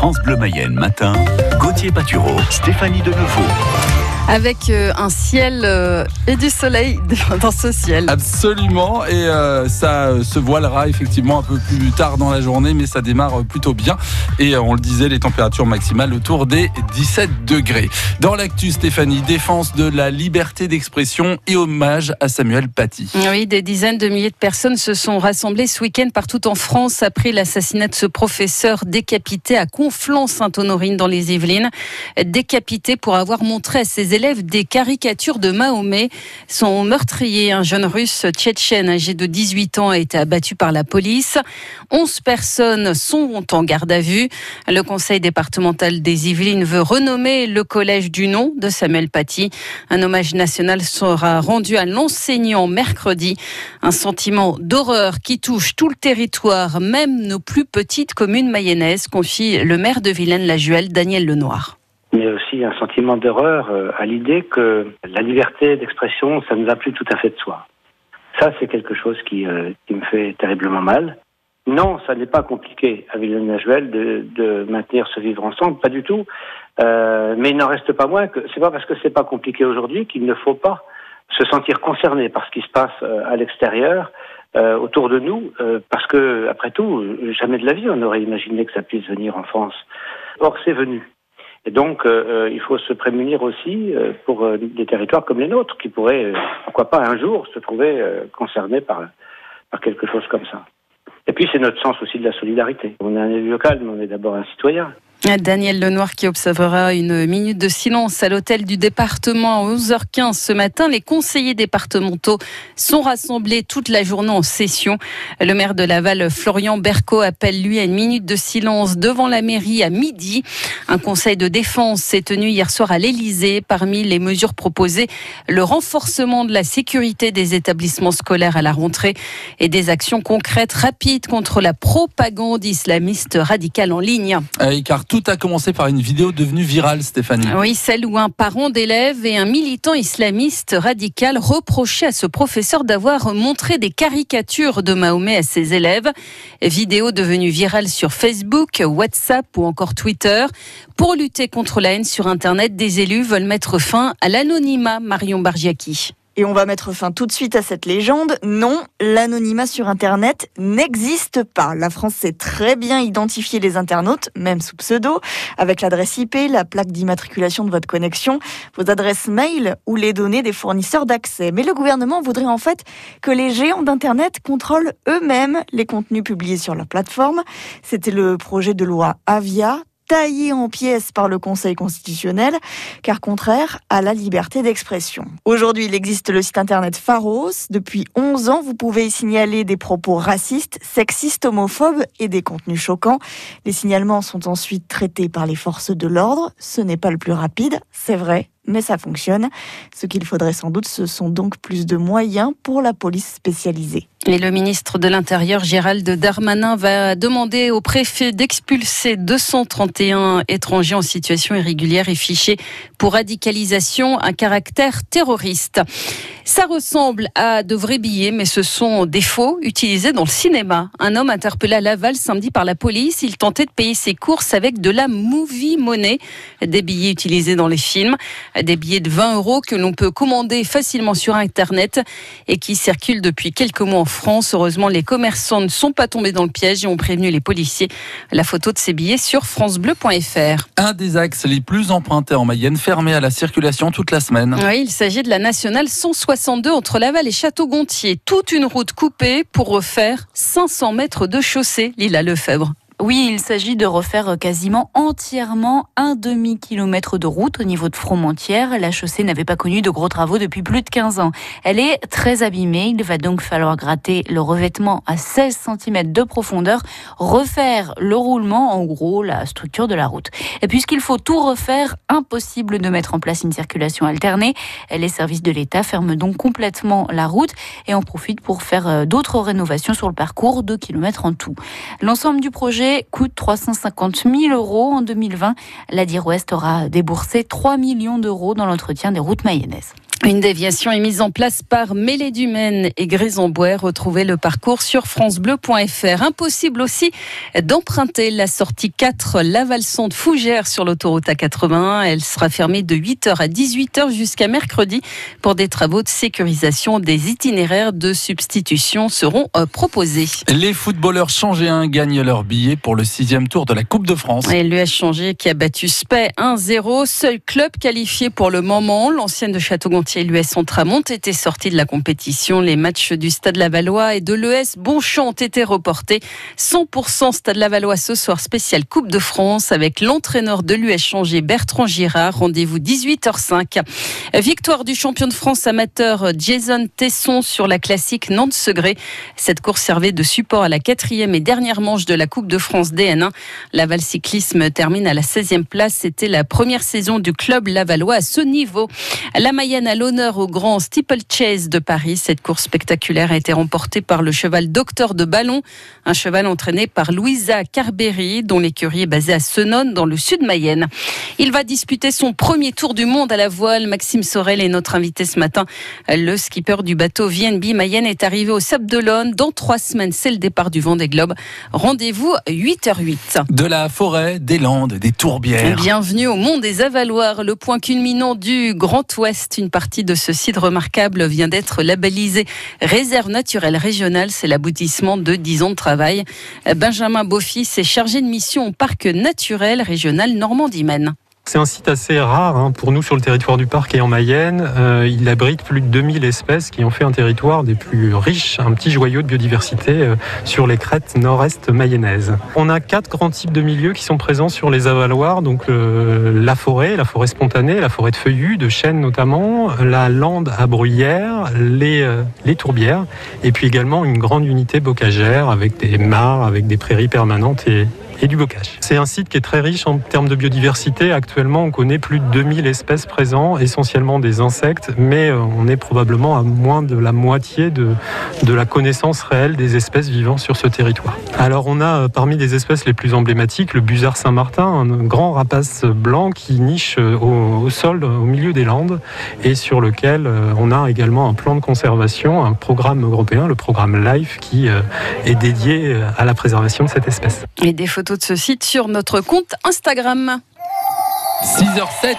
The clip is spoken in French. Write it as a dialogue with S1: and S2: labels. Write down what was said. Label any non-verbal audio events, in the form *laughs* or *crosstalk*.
S1: France Bleu Mayenne matin, Gauthier Patureau, Stéphanie Denevaux
S2: avec euh, un ciel euh, et du soleil *laughs* dans ce ciel.
S3: Absolument, et euh, ça se voilera effectivement un peu plus tard dans la journée, mais ça démarre plutôt bien. Et on le disait, les températures maximales autour des 17 degrés. Dans l'actu, Stéphanie, défense de la liberté d'expression et hommage à Samuel Paty.
S2: Oui, des dizaines de milliers de personnes se sont rassemblées ce week-end partout en France après l'assassinat de ce professeur décapité à Conflans-Sainte-Honorine dans les Yvelines. Décapité pour avoir montré à ses élèves élève des caricatures de Mahomet. Son meurtrier, un jeune russe tchétchène âgé de 18 ans, a été abattu par la police. 11 personnes sont en garde à vue. Le conseil départemental des Yvelines veut renommer le collège du nom de Samuel Paty. Un hommage national sera rendu à l'enseignant mercredi. Un sentiment d'horreur qui touche tout le territoire, même nos plus petites communes mayennaises, confie le maire de Vilaine-la-Juelle, Daniel Lenoir
S4: mais aussi un sentiment d'horreur euh, à l'idée que la liberté d'expression, ça ne va plus tout à fait de soi. Ça, c'est quelque chose qui, euh, qui, me fait terriblement mal. Non, ça n'est pas compliqué à Villeneuve-Najuel de, de, maintenir ce vivre ensemble, pas du tout. Euh, mais il n'en reste pas moins que c'est pas parce que c'est pas compliqué aujourd'hui qu'il ne faut pas se sentir concerné par ce qui se passe euh, à l'extérieur, euh, autour de nous, parce que après tout, jamais de la vie on aurait imaginé que ça puisse venir en France. Or, c'est venu. Et donc, euh, euh, il faut se prémunir aussi euh, pour des territoires comme les nôtres, qui pourraient, pourquoi pas, un jour se trouver concernés par, quelque chose comme ça. Et puis, c'est notre sens aussi de la solidarité. On est un élu local, mais on est d'abord un citoyen.
S2: Daniel Lenoir qui observera une minute de silence à l'hôtel du département à 11h15 ce matin. Les conseillers départementaux sont rassemblés toute la journée en session. Le maire de Laval, Florian Berco, appelle lui à une minute de silence devant la mairie à midi. Un conseil de défense s'est tenu hier soir à l'Elysée. Parmi les mesures proposées, le renforcement de la sécurité des établissements scolaires à la rentrée et des actions concrètes rapides contre la propagande islamiste radicale en ligne.
S3: Tout a commencé par une vidéo devenue virale, Stéphanie.
S2: Oui, celle où un parent d'élève et un militant islamiste radical reprochaient à ce professeur d'avoir montré des caricatures de Mahomet à ses élèves. Vidéo devenue virale sur Facebook, WhatsApp ou encore Twitter. Pour lutter contre la haine sur Internet, des élus veulent mettre fin à l'anonymat, Marion Bargiaki.
S5: Et on va mettre fin tout de suite à cette légende. Non, l'anonymat sur Internet n'existe pas. La France sait très bien identifier les internautes, même sous pseudo, avec l'adresse IP, la plaque d'immatriculation de votre connexion, vos adresses mail ou les données des fournisseurs d'accès. Mais le gouvernement voudrait en fait que les géants d'Internet contrôlent eux-mêmes les contenus publiés sur leur plateforme. C'était le projet de loi Avia, taillé en pièces par le Conseil constitutionnel, car contraire à la liberté d'expression. Aujourd'hui, il existe le site internet Pharos. Depuis 11 ans, vous pouvez y signaler des propos racistes, sexistes, homophobes et des contenus choquants. Les signalements sont ensuite traités par les forces de l'ordre. Ce n'est pas le plus rapide, c'est vrai, mais ça fonctionne. Ce qu'il faudrait sans doute, ce sont donc plus de moyens pour la police spécialisée.
S2: Et le ministre de l'Intérieur, Gérald Darmanin, va demander au préfet d'expulser 231 étrangers en situation irrégulière et fichés pour radicalisation à caractère terroriste. Ça ressemble à de vrais billets, mais ce sont des faux utilisés dans le cinéma. Un homme interpellé à Laval samedi par la police, il tentait de payer ses courses avec de la movie money, des billets utilisés dans les films, des billets de 20 euros que l'on peut commander facilement sur Internet et qui circulent depuis quelques mois en France. Heureusement, les commerçants ne sont pas tombés dans le piège et ont prévenu les policiers. La photo de ces billets sur francebleu.fr.
S3: Un des axes les plus empruntés en Mayenne, fermé à la circulation toute la semaine.
S2: Oui, il s'agit de la nationale 160 62 entre Laval et Château-Gontier. Toute une route coupée pour refaire 500 mètres de chaussée, Lila Lefebvre.
S6: Oui, il s'agit de refaire quasiment entièrement un demi-kilomètre de route au niveau de Fromontière. La chaussée n'avait pas connu de gros travaux depuis plus de 15 ans. Elle est très abîmée. Il va donc falloir gratter le revêtement à 16 cm de profondeur, refaire le roulement, en gros, la structure de la route. Et puisqu'il faut tout refaire, impossible de mettre en place une circulation alternée. Les services de l'État ferment donc complètement la route et en profitent pour faire euh, d'autres rénovations sur le parcours, 2 km en tout. L'ensemble du projet coûte 350 000 euros en 2020. La DIR Ouest aura déboursé 3 millions d'euros dans l'entretien des routes mayennaises.
S2: Une déviation est mise en place par Mêlée du Maine et Grisombois. Retrouvez le parcours sur francebleu.fr. Impossible aussi d'emprunter la sortie 4 Laval-Sonde Fougère sur l'autoroute A81. Elle sera fermée de 8h à 18h jusqu'à mercredi pour des travaux de sécurisation. Des itinéraires de substitution seront euh, proposés.
S3: Les footballeurs changéens gagnent leur billet pour le sixième tour de la Coupe de France.
S2: Et l'US Changé qui a battu Spey 1-0. Seul club qualifié pour le moment. L'ancienne de Château-Gontier et l'US Centramont étaient sortis de la compétition. Les matchs du Stade Lavallois et de l'ES Bonchamp ont été reportés. 100% Stade Lavallois ce soir spécial Coupe de France avec l'entraîneur de l'US changé Bertrand Girard. Rendez-vous 18h05. Victoire du champion de France amateur Jason Tesson sur la classique Nantes-Segré. Cette course servait de support à la quatrième et dernière manche de la Coupe de France DN1. Laval Cyclisme termine à la 16e place. C'était la première saison du club lavallois à ce niveau. La Mayenne l'honneur au grand Steeplechase de Paris. Cette course spectaculaire a été remportée par le cheval Docteur de Ballon, un cheval entraîné par Louisa Carberry, dont l'écurie est basée à Senone, dans le sud Mayenne. Il va disputer son premier tour du monde à la voile. Maxime Sorel est notre invité ce matin. Le skipper du bateau VNB Mayenne est arrivé au Sable d'Olonne. Dans trois semaines, c'est le départ du Vendée Globe. Rendez-vous 8h08.
S3: De la forêt, des landes, des tourbières.
S2: Bienvenue au monde des Avaloirs, le point culminant du Grand Ouest. Une partie de ce site remarquable vient d'être labellisé réserve naturelle régionale. C'est l'aboutissement de 10 ans de travail. Benjamin Beaufils est chargé de mission au parc naturel régional Normandie-Maine.
S7: C'est un site assez rare hein, pour nous sur le territoire du parc et en Mayenne. Euh, il abrite plus de 2000 espèces qui ont fait un territoire des plus riches, un petit joyau de biodiversité euh, sur les crêtes nord-est mayennaises. On a quatre grands types de milieux qui sont présents sur les avaloirs, donc euh, la forêt, la forêt spontanée, la forêt de feuillus, de chênes notamment, la lande à bruyère, les, tourbières, et puis également une grande unité bocagère avec des mares, avec des prairies permanentes et du bocage. C'est un site qui est très riche en termes de biodiversité. Actuellement, on connaît plus de 2000 espèces présentes, essentiellement des insectes, mais euh, on est probablement à moins de la moitié de, de la connaissance réelle des espèces vivant sur ce territoire. Alors, on a euh, parmi les espèces les plus emblématiques le busard Saint-Martin, un grand rapace blanc qui niche euh, au, sol, au milieu des Landes, et sur lequel on a également un plan de conservation, un programme européen, le programme LIFE, qui est dédié à la préservation de cette espèce.
S2: De ce site sur notre compte Instagram.
S3: 6h07